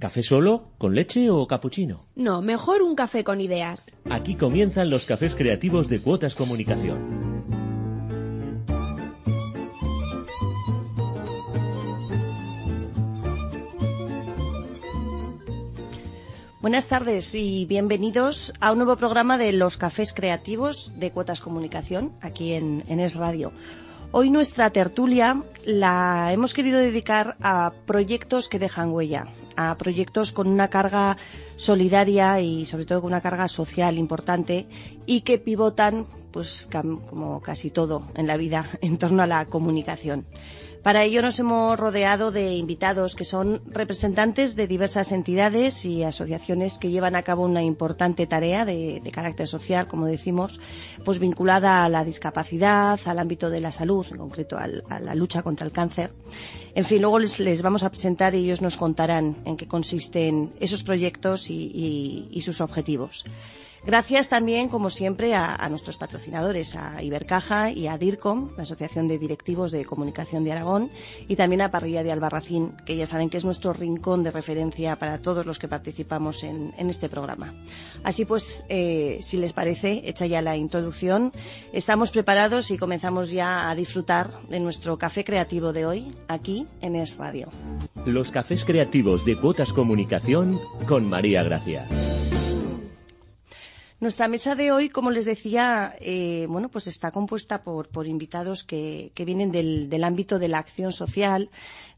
¿Café solo, con leche o capuchino? No, mejor un café con ideas. Aquí comienzan los cafés creativos de Cuotas Comunicación. Buenas tardes y bienvenidos a un nuevo programa de los cafés creativos de Cuotas Comunicación aquí en, en Es Radio. Hoy nuestra tertulia la hemos querido dedicar a proyectos que dejan huella, a proyectos con una carga solidaria y sobre todo con una carga social importante y que pivotan, pues como casi todo en la vida, en torno a la comunicación. Para ello nos hemos rodeado de invitados que son representantes de diversas entidades y asociaciones que llevan a cabo una importante tarea de, carácter social, como decimos, pues vinculada a la discapacidad, al ámbito de la salud, en concreto a la lucha contra el cáncer. En fin, luego les, vamos a presentar y ellos nos contarán en qué consisten esos proyectos y sus objetivos. Gracias también, como siempre, a, nuestros patrocinadores, a Ibercaja y a DIRCOM, la Asociación de Directivos de Comunicación de Aragón, y también a Parrilla de Albarracín, que ya saben que es nuestro rincón de referencia para todos los que participamos en, este programa. Así pues, eh, si les parece, hecha ya la introducción, estamos preparados y comenzamos ya a disfrutar de nuestro café creativo de hoy, aquí en Es Radio. Los cafés creativos de Cuotas Comunicación con María Gracia. Nuestra mesa de hoy, como les decía, eh, bueno, pues está compuesta por, invitados que, vienen del, ámbito de la acción social,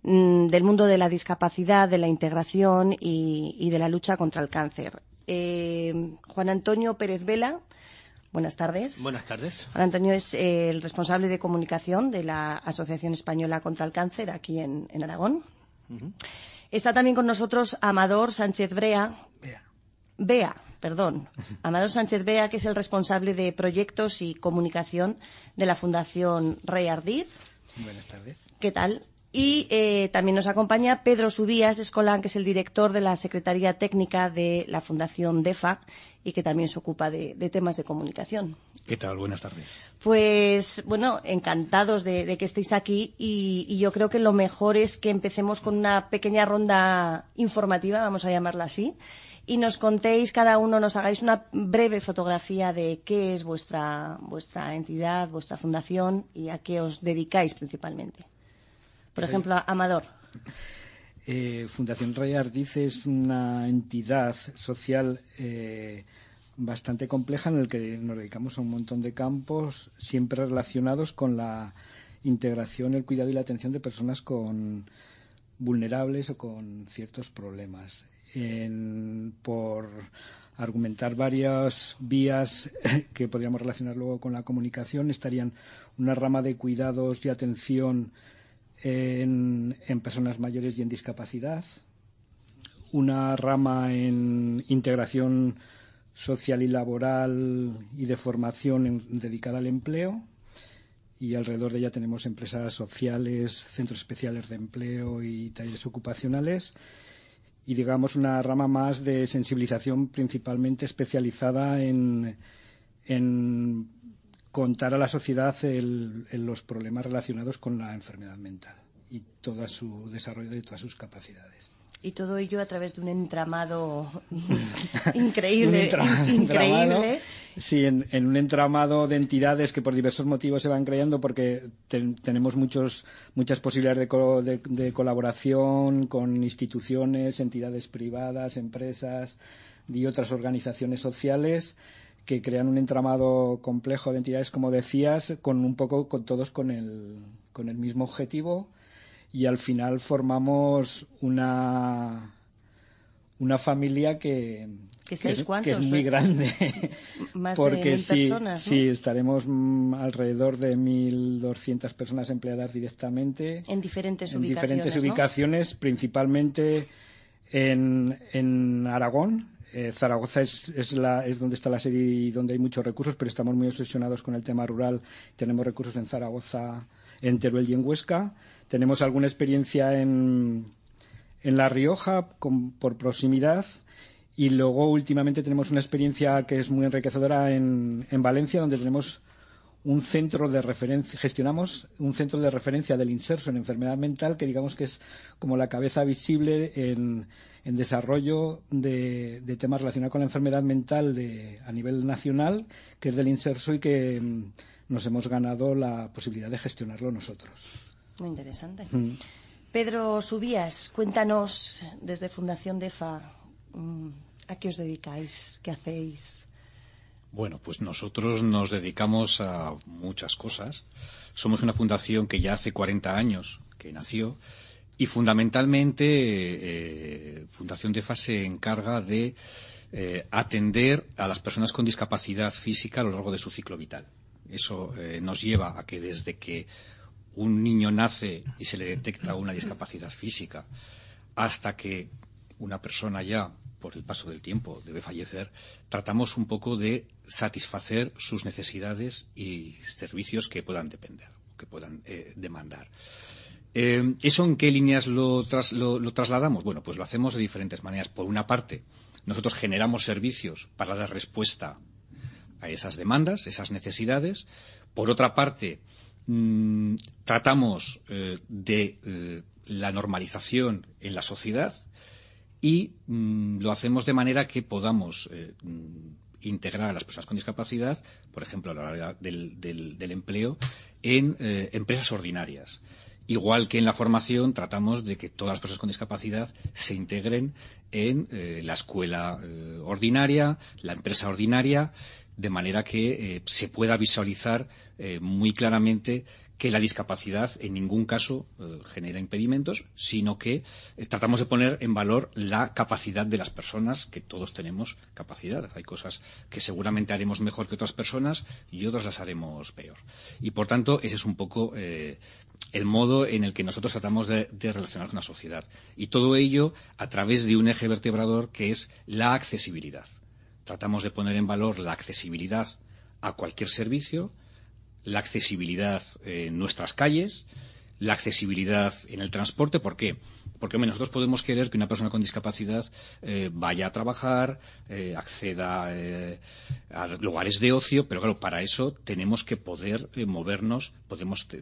mm, del mundo de la discapacidad, de la integración y, de la lucha contra el cáncer. Eh, Juan Antonio Pérez Vela, buenas tardes. Buenas tardes. Juan Antonio es eh, el responsable de comunicación de la Asociación Española contra el Cáncer aquí en, Aragón. Está también con nosotros Amador Sánchez Brea. Bea. Perdón, Amador Sánchez Bea, que es el responsable de proyectos y comunicación de la Fundación Rey Ardiz. Buenas tardes. ¿Qué tal? Y eh, también nos acompaña Pedro Subías Escolán, que es el director de la Secretaría Técnica de la Fundación DEFA y que también se ocupa de, temas de comunicación. ¿Qué tal? Buenas tardes. Pues, bueno, encantados de, que estéis aquí y, y, yo creo que lo mejor es que empecemos con una pequeña ronda informativa, vamos a llamarla así, y nos contéis cada uno, nos hagáis una breve fotografía de qué es vuestra, vuestra entidad, vuestra fundación y a qué os dedicáis principalmente. Por ejemplo, Amador. Eh, fundación Rey Ardiz es una entidad social eh, bastante compleja en el que nos dedicamos a un montón de campos siempre relacionados con la integración, el cuidado y la atención de personas con vulnerables o con ciertos problemas por argumentar varias vías que podríamos relacionar luego con la comunicación, estarían una rama de cuidados y atención en, personas mayores y en discapacidad, una rama en integración social y laboral y de formación dedicada al empleo y alrededor de ella tenemos empresas sociales, centros especiales de empleo y talleres ocupacionales y digamos una rama más de sensibilización principalmente especializada en, contar a la sociedad los problemas relacionados con la enfermedad mental y todo su desarrollo de todas sus capacidades. Y todo ello a través de un entramado increíble. increíble. Sí, en, un entramado de entidades que por diversos motivos se van creando porque tenemos muchos, muchas posibilidades de, colaboración con instituciones, entidades privadas, empresas y otras organizaciones sociales que crean un entramado complejo de entidades, como decías, con un poco con todos con el, con el mismo objetivo y al final formamos una una familia que, que, es, muy grande. Más porque de sí, personas, sí, estaremos alrededor de 1.200 personas empleadas directamente. En diferentes en ubicaciones. diferentes ubicaciones, principalmente en, en Aragón. Eh, Zaragoza es, es, la, es donde está la sede y donde hay muchos recursos, pero estamos muy obsesionados con el tema rural. Tenemos recursos en Zaragoza, en Teruel y en Huesca. Tenemos alguna experiencia en, en La Rioja por proximidad y luego últimamente tenemos una experiencia que es muy enriquecedora en, en Valencia, donde tenemos un centro de referencia, gestionamos un centro de referencia del inserso en enfermedad mental que digamos que es como la cabeza visible en, desarrollo de, temas relacionados con la enfermedad mental de, a nivel nacional, que es del inserso y que mm, nos hemos ganado la posibilidad de gestionarlo nosotros. Muy interesante. Mm. Pedro Subías, cuéntanos desde Fundación DEFA, mm, ¿a qué os dedicáis? ¿Qué hacéis? Bueno, pues nosotros nos dedicamos a muchas cosas. Somos una fundación que ya hace 40 años que nació y fundamentalmente eh, Fundación DEFA se encarga de eh, atender a las personas con discapacidad física a lo largo de su ciclo vital. Eso eh, nos lleva a que desde que un niño nace y se le detecta una discapacidad física hasta que una persona ya por el paso del tiempo debe fallecer, tratamos un poco de satisfacer sus necesidades y servicios que puedan depender, que puedan eh, demandar. Eh, ¿Eso en qué líneas lo, lo, trasladamos? Bueno, pues lo hacemos de diferentes maneras. Por una parte, nosotros generamos servicios para dar respuesta a esas demandas, esas necesidades. Por otra parte, mm, tratamos eh, de la normalización en la sociedad y mm, lo hacemos de manera que podamos eh, mm, integrar a las personas con discapacidad, por ejemplo, a la hora del, empleo, en eh, empresas ordinarias. Igual que en la formación tratamos de que todas las personas con discapacidad se integren en eh, la escuela ordinaria, la empresa ordinaria, de manera que se pueda visualizar muy claramente que la discapacidad en ningún caso eh, genera impedimentos, sino que eh, tratamos de poner en valor la capacidad de las personas, que todos tenemos capacidad. Hay cosas que seguramente haremos mejor que otras personas y otras las haremos peor. Y por tanto, ese es un poco eh, el modo en el que nosotros tratamos de, relacionar con la sociedad. Y todo ello a través de un eje vertebrador que es la accesibilidad. Tratamos de poner en valor la accesibilidad a cualquier servicio, la accesibilidad en nuestras calles, la accesibilidad en el transporte. ¿Por qué? Porque nosotros podemos querer que una persona con discapacidad eh, vaya a trabajar, eh, acceda eh, a lugares de ocio, pero claro, para eso tenemos que poder movernos,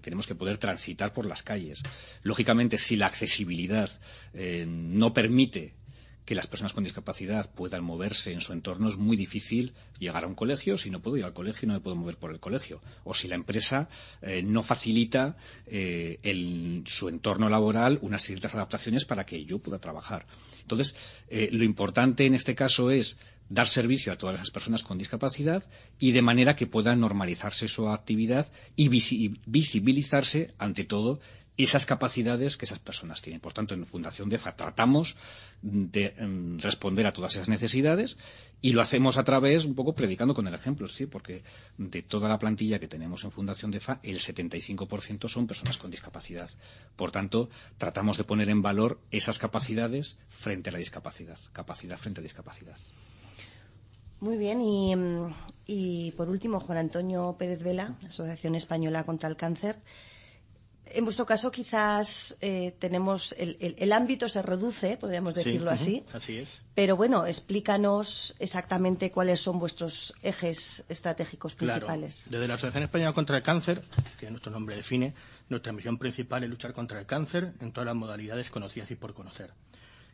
tenemos que poder transitar por las calles. Lógicamente, si la accesibilidad no permite que las personas con discapacidad puedan moverse en su entorno es muy difícil llegar a un colegio. Si no puedo ir al colegio, no me puedo mover por el colegio. O si la empresa eh, no facilita eh, en su entorno laboral unas ciertas adaptaciones para que yo pueda trabajar. Entonces, eh, lo importante en este caso es dar servicio a todas las personas con discapacidad y de manera que pueda normalizarse su actividad y visibilizarse, ante todo, esas capacidades que esas personas tienen. Por tanto, en Fundación DEFA tratamos de em, responder a todas esas necesidades y lo hacemos a través, un poco predicando con el ejemplo, sí, porque de toda la plantilla que tenemos en Fundación DEFA, el 75% son personas con discapacidad. Por tanto, tratamos de poner en valor esas capacidades frente a la discapacidad, capacidad frente a discapacidad. Muy bien, y, y por último, Juan Antonio Pérez Vela, Asociación Española contra el Cáncer. En vuestro caso, quizás eh, tenemos el, ámbito se reduce, podríamos decirlo así. Así es. Pero bueno, explícanos exactamente cuáles son vuestros ejes estratégicos principales. Desde la Asociación Española contra el Cáncer, que nuestro nombre define, nuestra misión principal es luchar contra el cáncer en todas las modalidades conocidas y por conocer.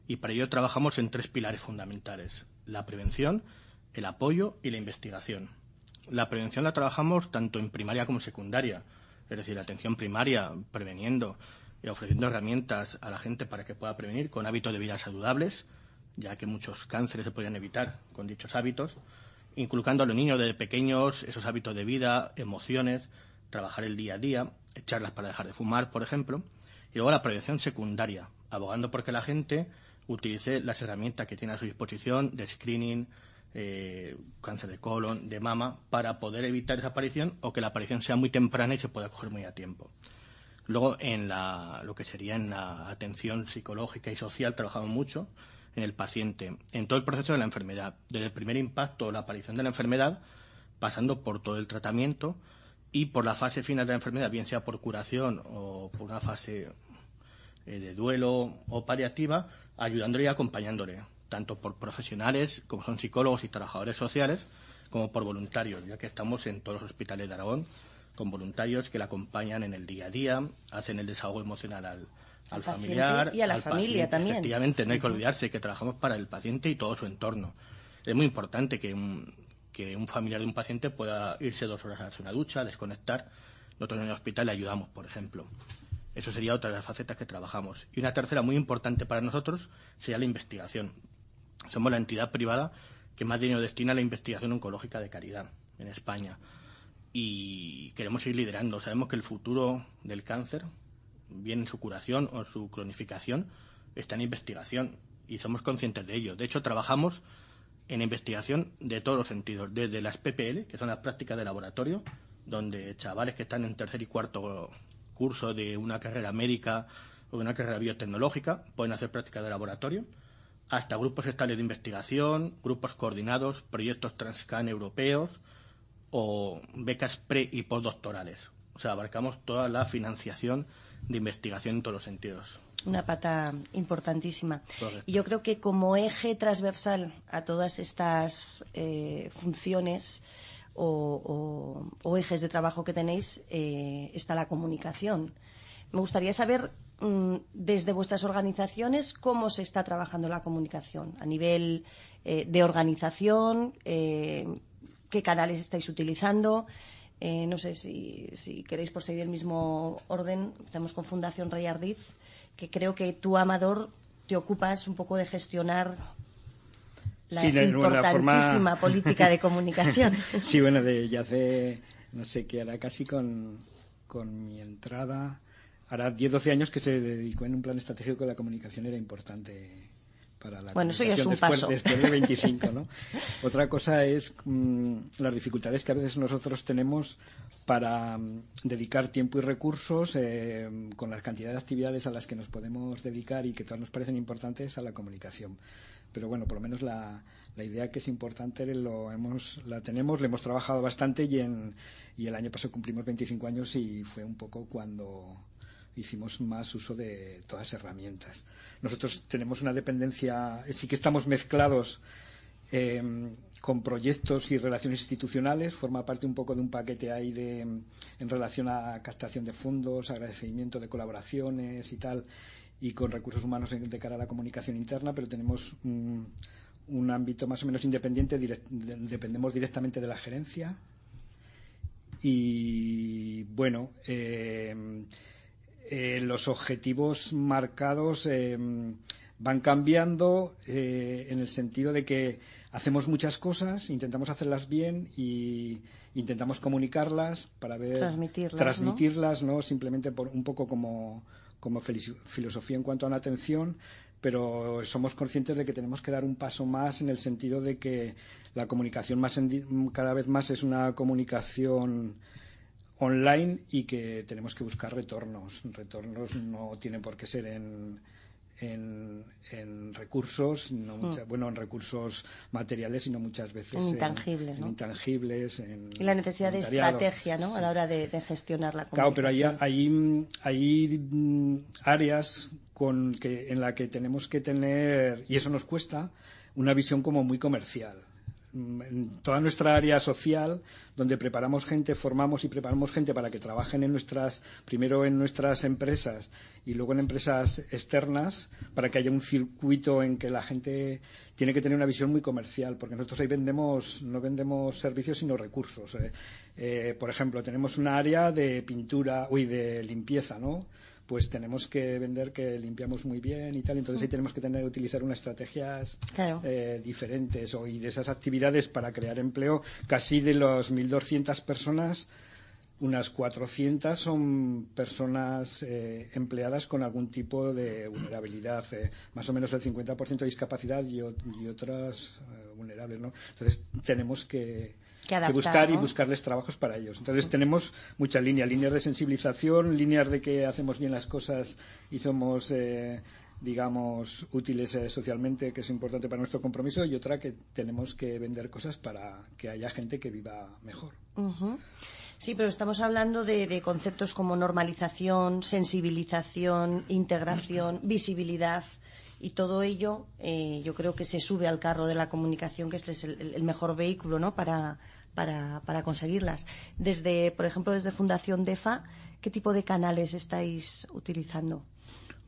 Y para ello trabajamos en tres pilares fundamentales: la prevención, el apoyo y la investigación. La prevención la trabajamos tanto en primaria como en secundaria es decir, la atención primaria, preveniendo y ofreciendo herramientas a la gente para que pueda prevenir con hábitos de vida saludables, ya que muchos cánceres se podrían evitar con dichos hábitos, inculcando a los niños desde pequeños esos hábitos de vida, emociones, trabajar el día a día, echarlas para dejar de fumar, por ejemplo, y luego la prevención secundaria, abogando porque la gente utilice las herramientas que tiene a su disposición de screening, eh, cáncer de colon, de mama, para poder evitar esa aparición o que la aparición sea muy temprana y se pueda coger muy a tiempo. Luego, en la, lo que sería en la atención psicológica y social, trabajamos mucho en el paciente, en todo el proceso de la enfermedad, desde el primer impacto o la aparición de la enfermedad, pasando por todo el tratamiento y por la fase final de la enfermedad, bien sea por curación o por una fase eh, de duelo o paliativa, ayudándole y acompañándole tanto por profesionales, como son psicólogos y trabajadores sociales, como por voluntarios, ya que estamos en todos los hospitales de Aragón, con voluntarios que la acompañan en el día a día, hacen el desahogo emocional al, Al familiar. y a la al familia paciente. también. Efectivamente, no hay que olvidarse que trabajamos para el paciente y todo su entorno. Es muy importante que un, que un familiar de un paciente pueda irse dos horas a hacer una ducha, desconectar. Nosotros en el hospital le ayudamos, por ejemplo. Eso sería otra de las facetas que trabajamos. Y una tercera muy importante para nosotros sería la investigación. Somos la entidad privada que más dinero destina a la investigación oncológica de caridad en España. Y queremos seguir liderando. Sabemos que el futuro del cáncer, bien en su curación o en su cronificación, está en investigación. Y somos conscientes de ello. De hecho, trabajamos en investigación de todos los sentidos, desde las PPL, que son las prácticas de laboratorio, donde chavales que están en tercer y cuarto curso de una carrera médica o de una carrera biotecnológica pueden hacer prácticas de laboratorio, hasta grupos estables de investigación, grupos coordinados, proyectos Transcan europeos o becas pre y postdoctorales. O sea, abarcamos toda la financiación de investigación en todos los sentidos. Una pata importantísima. Correcto. Y yo creo que como eje transversal a todas estas eh, funciones o, o- o ejes de trabajo que tenéis eh, está la comunicación. Me gustaría saber desde vuestras organizaciones cómo se está trabajando la comunicación a nivel eh, de organización, eh, qué canales estáis utilizando. Eh, no sé si, si queréis por seguir el mismo orden. Estamos con Fundación Rey Ardiz, que creo que tú, Amador, te ocupas un poco de gestionar la Sí, importantísima forma- política de comunicación. sí, bueno, de, ya hace, no sé qué, hará casi con, con mi entrada, hará 10, 12 años que se dedicó en un plan estratégico que la comunicación era importante para la Bueno, eso ya es un después, paso. después de 25, ¿no? Otra cosa es mm, las dificultades que a veces nosotros tenemos para mm, dedicar tiempo y recursos eh, con la cantidad de actividades a las que nos podemos dedicar y que todas nos parecen importantes a la comunicación. Pero bueno, por lo menos la, la idea que es importante lo hemos, la tenemos, le hemos trabajado bastante y, en, y el año pasado cumplimos 25 años y fue un poco cuando hicimos más uso de todas las herramientas. Nosotros tenemos una dependencia, sí que estamos mezclados eh, con proyectos y relaciones institucionales, forma parte un poco de un paquete ahí de, en relación a captación de fondos, agradecimiento de colaboraciones y tal, y con recursos humanos de cara a la comunicación interna, pero tenemos un, un ámbito más o menos independiente, direct- de- dependemos directamente de la gerencia. Y bueno, eh, eh, los objetivos marcados eh, van cambiando eh, en el sentido de que hacemos muchas cosas, intentamos hacerlas bien y intentamos comunicarlas para ver Transmitirlas, ¿no? transmitirlas, ¿no? simplemente por un poco como, como filosofía en cuanto a la atención, pero somos conscientes de que tenemos que dar un paso más en el sentido de que la comunicación más en cada vez más es una comunicación online y que tenemos que buscar retornos. Retornos no tienen por qué ser en, en, en recursos, no mucha- bueno, en recursos materiales, sino muchas veces intangibles, en ¿no? intangibles, en Y la necesidad de estrategia, ¿no? A la hora de, de gestionar la Claro, pero hay, hay, mm, hay, áreas con que, en las que tenemos que tener, y eso nos cuesta, una visión como muy comercial. Mm, En toda nuestra área social, donde preparamos gente, formamos y preparamos gente para que trabajen en nuestras, primero en nuestras empresas y luego en empresas externas, para que haya un circuito en que la gente tiene que tener una visión muy comercial, porque nosotros ahí vendemos, no vendemos servicios sino recursos. eh. Eh, por ejemplo, tenemos una área de pintura, uy, de limpieza, ¿no? Pues tenemos que vender que limpiamos muy bien y tal, entonces ahí tenemos que tener utilizar unas estrategias Claro. eh, diferentes o, y de esas actividades para crear empleo. Casi de los 1.200 personas, unas 400 son personas eh, empleadas con algún tipo de vulnerabilidad, eh, más o menos el 50% de discapacidad y, y otras eh, vulnerables, ¿no? Entonces tenemos que, Que buscar y buscarles trabajos para ellos. Entonces tenemos muchas líneas, líneas de sensibilización, líneas de que hacemos bien las cosas y somos eh, digamos, útiles eh, socialmente, que es importante para nuestro compromiso, y otra que tenemos que vender cosas para que haya gente que viva mejor. Sí, pero estamos hablando de, de conceptos como normalización, sensibilización, integración, visibilidad y todo ello. eh, yo creo que se sube al carro de la comunicación, que este es el, el mejor vehículo, ¿no? Para para, para conseguirlas. Desde, por ejemplo, desde Fundación DEFA, ¿qué tipo de canales estáis utilizando?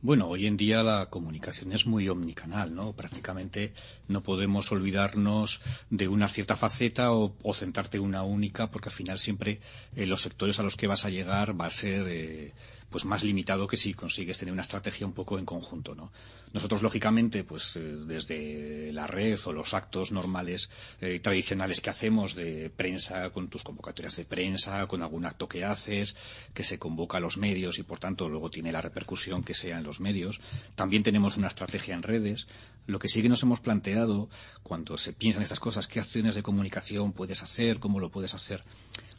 Bueno, hoy en día la comunicación es muy omnicanal, ¿no? Prácticamente no podemos olvidarnos de una cierta faceta o, centrarte en una única, porque al final siempre eh, los sectores a los que vas a llegar va a ser eh, pues más limitado que si consigues tener una estrategia un poco en conjunto, ¿no? Nosotros, lógicamente, pues eh, desde la red o los actos normales eh, tradicionales que hacemos de prensa, con tus convocatorias de prensa, con algún acto que haces, que se convoca a los medios y, por tanto, luego tiene la repercusión que sea en los medios. También tenemos una estrategia en redes. Lo que sí que nos hemos planteado cuando se piensan estas cosas, qué acciones de comunicación puedes hacer, cómo lo puedes hacer.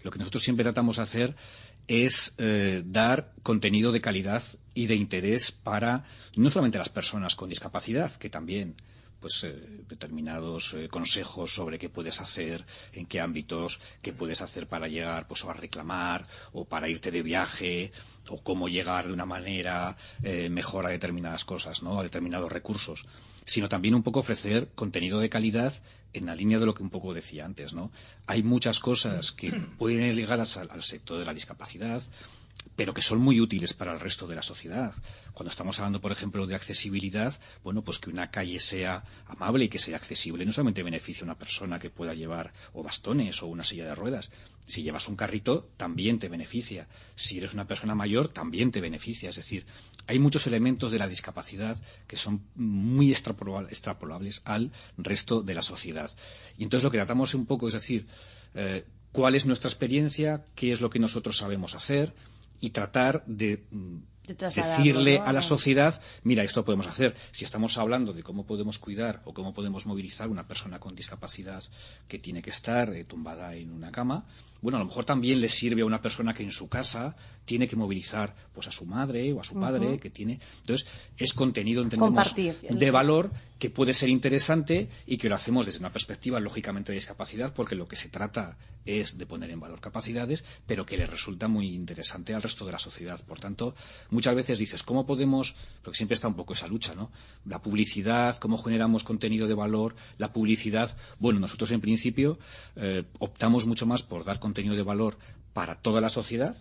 Lo que nosotros siempre tratamos de hacer es eh, dar contenido de calidad y de interés para no solamente las personas con discapacidad, que también pues eh, determinados eh, consejos sobre qué puedes hacer, en qué ámbitos, qué puedes hacer para llegar pues a reclamar o para irte de viaje o cómo llegar de una manera mejor a determinadas cosas, ¿no? a determinados recursos sino también un poco ofrecer contenido de calidad en la línea de lo que un poco decía antes, ¿no? Hay muchas cosas que pueden ir ligadas al, sector de la discapacidad, pero que son muy útiles para el resto de la sociedad. Cuando estamos hablando, por ejemplo, de accesibilidad, bueno, pues que una calle sea amable y que sea accesible no solamente beneficia a una persona que pueda llevar o bastones o una silla de ruedas. Si llevas un carrito, también te beneficia. Si eres una persona mayor, también te beneficia. Es decir, hay muchos elementos de la discapacidad que son muy extrapolables al resto de la sociedad. Y entonces lo que tratamos un poco es decir, eh, cuál es nuestra experiencia, qué es lo que nosotros sabemos hacer y tratar de mm, decirle a la sociedad, mira, esto podemos hacer. Si estamos hablando de cómo podemos cuidar o cómo podemos movilizar una persona con discapacidad que tiene que estar eh, tumbada en una cama, bueno, a lo mejor también le sirve a una persona que en su casa tiene que movilizar pues a su madre o a su padre que tiene. Entonces, es contenido, entendemos, de valor que puede ser interesante y que lo hacemos desde una perspectiva lógicamente de discapacidad porque lo que se trata es de poner en valor capacidades, pero que le resulta muy interesante al resto de la sociedad. Por tanto, muchas veces dices, ¿cómo podemos, porque siempre está un poco esa lucha, ¿no? La publicidad, cómo generamos contenido de valor, la publicidad. Bueno, nosotros en principio eh, optamos mucho más por dar contenido de valor para toda la sociedad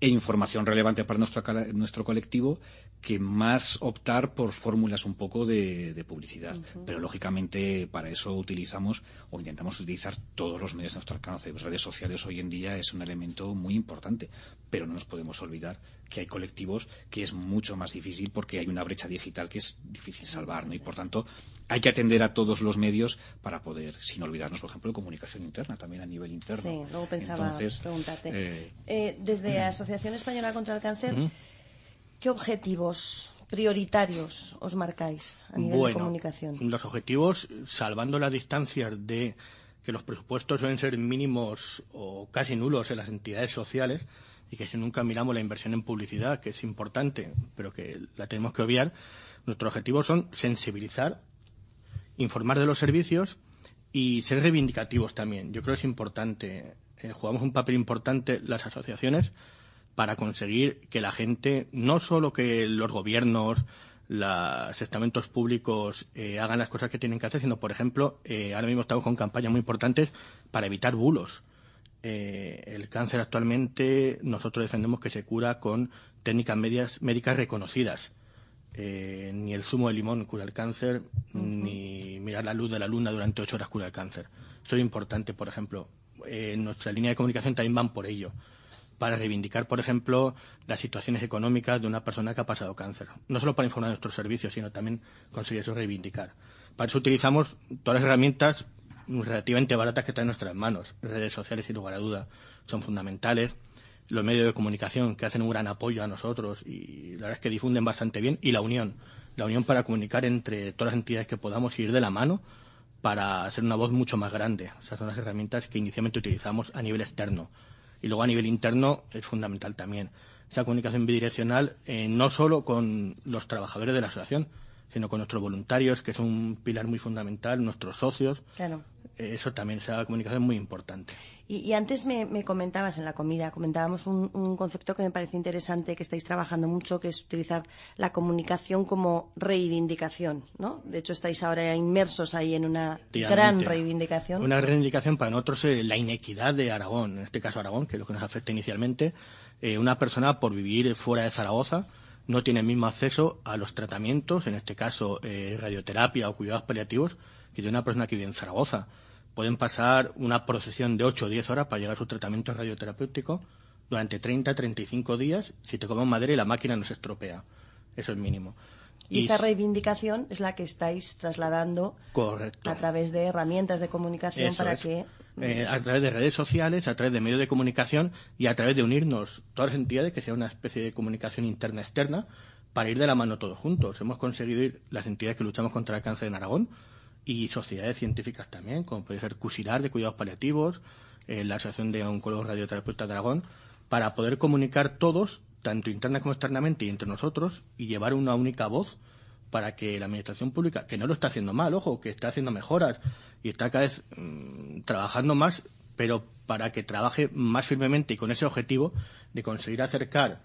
e información relevante para nuestro, nuestro colectivo que más optar por fórmulas un poco de, publicidad. Pero lógicamente para eso utilizamos o intentamos utilizar todos los medios de nuestro alcance. Redes sociales hoy en día es un elemento muy importante, pero no nos podemos olvidar que hay colectivos que es mucho más difícil porque hay una brecha digital que es difícil salvar, ¿no? Y por tanto hay que atender a todos los medios para poder, sin olvidarnos, por ejemplo, de comunicación interna, también a nivel interno. Sí, luego pensaba preguntarte. Eh, eh, desde la Asociación Española contra el Cáncer, ¿qué objetivos prioritarios os marcáis a nivel de comunicación? Los objetivos, salvando las distancias de que los presupuestos suelen ser mínimos o casi nulos en las entidades sociales, y que si nunca miramos la inversión en publicidad, que es importante, pero que la tenemos que obviar, nuestros objetivos son sensibilizar, informar de los servicios y ser reivindicativos también. Yo creo que es importante, eh, jugamos un papel importante las asociaciones para conseguir que la gente, no solo que los gobiernos, los estamentos públicos eh, hagan las cosas que tienen que hacer, sino, por ejemplo, eh, ahora mismo estamos con campañas muy importantes para evitar bulos eh, el cáncer actualmente nosotros defendemos que se cura con técnicas medias, médicas reconocidas. Eh, ni el zumo de limón cura el cáncer, ni mirar la luz de la luna durante ocho horas cura el cáncer. Eso es importante, por ejemplo. Eh, nuestra línea de comunicación también van por ello, para reivindicar, por ejemplo, las situaciones económicas de una persona que ha pasado cáncer. No solo para informar de nuestros servicios, sino también conseguir eso reivindicar. Para eso utilizamos todas las herramientas relativamente baratas que están en nuestras manos. Redes sociales, sin lugar a duda, son fundamentales. Los medios de comunicación que hacen un gran apoyo a nosotros y la verdad es que difunden bastante bien. Y la unión. La unión para comunicar entre todas las entidades que podamos ir de la mano para hacer una voz mucho más grande. Esas son las herramientas que inicialmente utilizamos a nivel externo. Y luego a nivel interno es fundamental también. Esa comunicación bidireccional eh, no solo con los trabajadores de la asociación, sino con nuestros voluntarios, que es un pilar muy fundamental, nuestros socios. eh, eso también, esa comunicación es muy importante. Y, antes me, comentabas en la comida, comentábamos un, concepto que me parece interesante, que estáis trabajando mucho, que es utilizar la comunicación como reivindicación, ¿no? De hecho, estáis ahora inmersos ahí en una gran reivindicación. Una reivindicación para nosotros la inequidad de Aragón, en este caso Aragón, que es lo que nos afecta inicialmente. Eh, una persona por vivir fuera de Zaragoza no tiene el mismo acceso a los tratamientos, en este caso eh, radioterapia o cuidados paliativos, que tiene una persona que vive en Zaragoza pueden pasar una procesión de 8 o 10 horas para llegar a su tratamiento radioterapéutico durante 30, 35 días. Si te comes madera y la máquina no se estropea. Eso es mínimo. Y, esta reivindicación es la que estáis trasladando a través de herramientas de comunicación para que. Eh, a través de redes sociales, a través de medios de comunicación y a través de unirnos todas las entidades, que sea una especie de comunicación interna-externa, para ir de la mano todos juntos. Hemos conseguido ir, las entidades que luchamos contra el cáncer en Aragón, y sociedades científicas también, como puede ser CUSILAR de Cuidados Paliativos, eh, la Asociación de Oncólogos Radioterapeutas de Aragón, para poder comunicar todos, tanto interna como externamente y entre nosotros, y llevar una única voz para que la Administración Pública, que no lo está haciendo mal, ojo, que está haciendo mejoras y está cada vez mm, trabajando más, pero para que trabaje más firmemente y con ese objetivo de conseguir acercar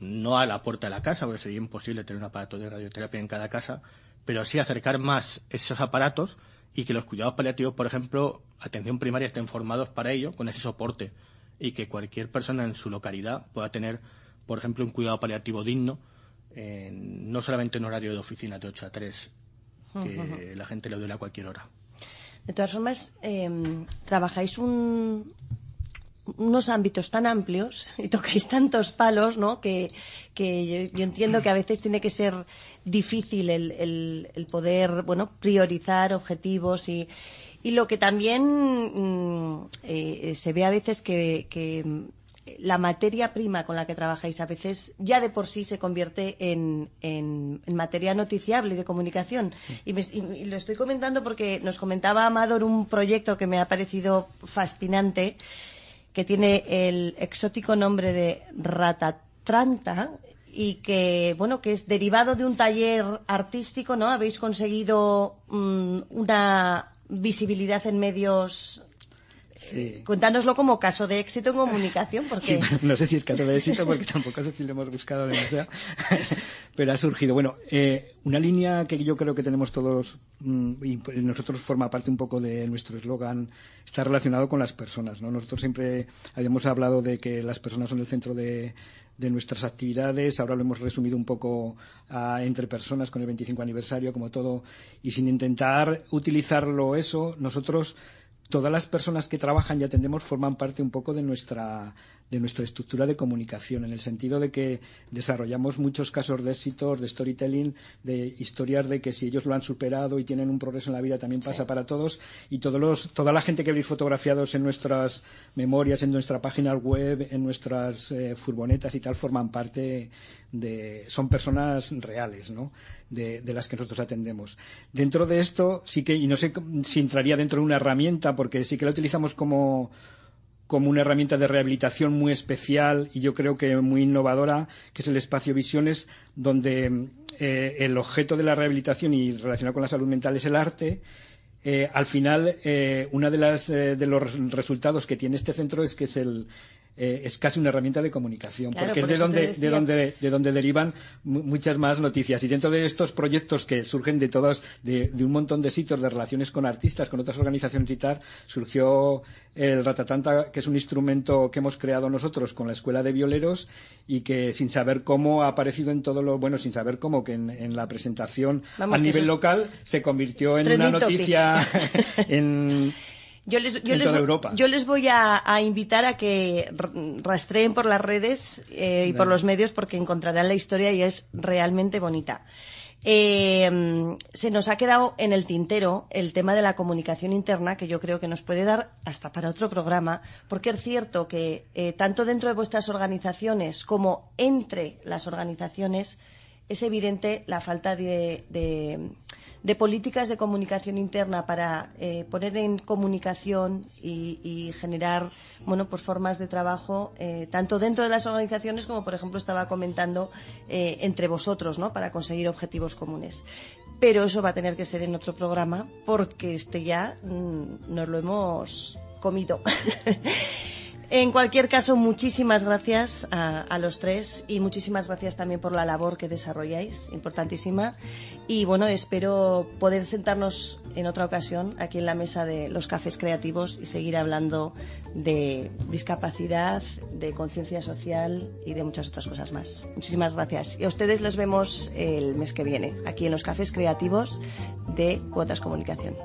no a la puerta de la casa, porque sería imposible tener un aparato de radioterapia en cada casa, pero sí acercar más esos aparatos y que los cuidados paliativos, por ejemplo, atención primaria, estén formados para ello, con ese soporte, y que cualquier persona en su localidad pueda tener, por ejemplo, un cuidado paliativo digno, no solamente en horario de oficina de 8 a 3, que la gente le duele a cualquier hora. De todas formas, em, trabajáis un, unos ámbitos tan amplios y tocáis tantos palos, ¿no? Que, yo, entiendo que a veces tiene que ser difícil el, el, poder, bueno, priorizar objetivos y, y lo que también mm, eh, se ve a veces que, que, la materia prima con la que trabajáis a veces ya de por sí se convierte en, en, materia noticiable de comunicación. Y, y, lo estoy comentando porque nos comentaba Amador un proyecto que me ha parecido fascinante que tiene el exótico nombre de Ratatranta y que bueno que es derivado de un taller artístico, ¿no? Habéis conseguido mm, una visibilidad en medios Sí. Cuéntanoslo como caso de éxito en comunicación, porque... no sé si es caso de éxito, porque tampoco sé si lo hemos buscado demasiado, pero ha surgido. Bueno, eh, una línea que yo creo que tenemos todos, mm, y nosotros forma parte un poco de nuestro eslogan, está relacionado con las personas, ¿no? Nosotros siempre habíamos hablado de que las personas son el centro de, nuestras actividades. Ahora lo hemos resumido un poco entre personas con el 25 aniversario, como todo. Y sin intentar utilizarlo eso, nosotros todas las personas que trabajan y atendemos forman parte un poco de nuestra de nuestra estructura de comunicación, en el sentido de que desarrollamos muchos casos de éxitos, de storytelling, de historias de que si ellos lo han superado y tienen un progreso en la vida también pasa para todos, y todos los, toda la gente que habéis fotografiados en nuestras memorias, en nuestra página web, en nuestras eh, furgonetas y tal, forman parte de, son personas reales, ¿no? De, de, las que nosotros atendemos. Dentro de esto, sí que, y no sé si entraría dentro de una herramienta, porque sí que la utilizamos como, como una herramienta de rehabilitación muy especial y yo creo que muy innovadora, que es el espacio Visiones, donde eh, el objeto de la rehabilitación y relacionado con la salud mental es el arte. Eh, al final, eh, uno de, de los resultados que tiene este centro es que es el, eh, es casi una herramienta de comunicación, porque es de donde, de, donde, de donde derivan muchas más noticias. Y dentro de estos proyectos que surgen de todos, de, un montón de sitios, de relaciones con artistas, con otras organizaciones y tal, surgió el Ratatanta, que es un instrumento que hemos creado nosotros con la Escuela de Violeros y que sin saber cómo ha aparecido en todo lo, bueno, sin saber cómo, que en, la presentación a nivel local se convirtió en una noticia en yo les, yo les, voy a, invitar a que rastreen por las redes eh, y por los medios porque encontrarán la historia y es realmente bonita. Eh, se nos ha quedado en el tintero el tema de la comunicación interna, que yo creo que nos puede dar hasta para otro programa, porque es cierto que eh, tanto dentro de vuestras organizaciones como entre las organizaciones es evidente la falta de políticas de comunicación interna para eh, poner en comunicación y, generar bueno pues formas de trabajo eh, tanto dentro de las organizaciones como por ejemplo estaba comentando eh, entre vosotros no para conseguir objetivos comunes pero eso va a tener que ser en otro programa porque este ya mm, nos lo hemos comido. En cualquier caso, muchísimas gracias a, los tres y muchísimas gracias también por la labor que desarrolláis, importantísima. Y bueno, espero poder sentarnos en otra ocasión aquí en la mesa de los cafés creativos y seguir hablando de discapacidad, de conciencia social y de muchas otras cosas más. Muchísimas gracias. Y a ustedes los vemos el mes que viene aquí en los cafés creativos de Cuotas Comunicación.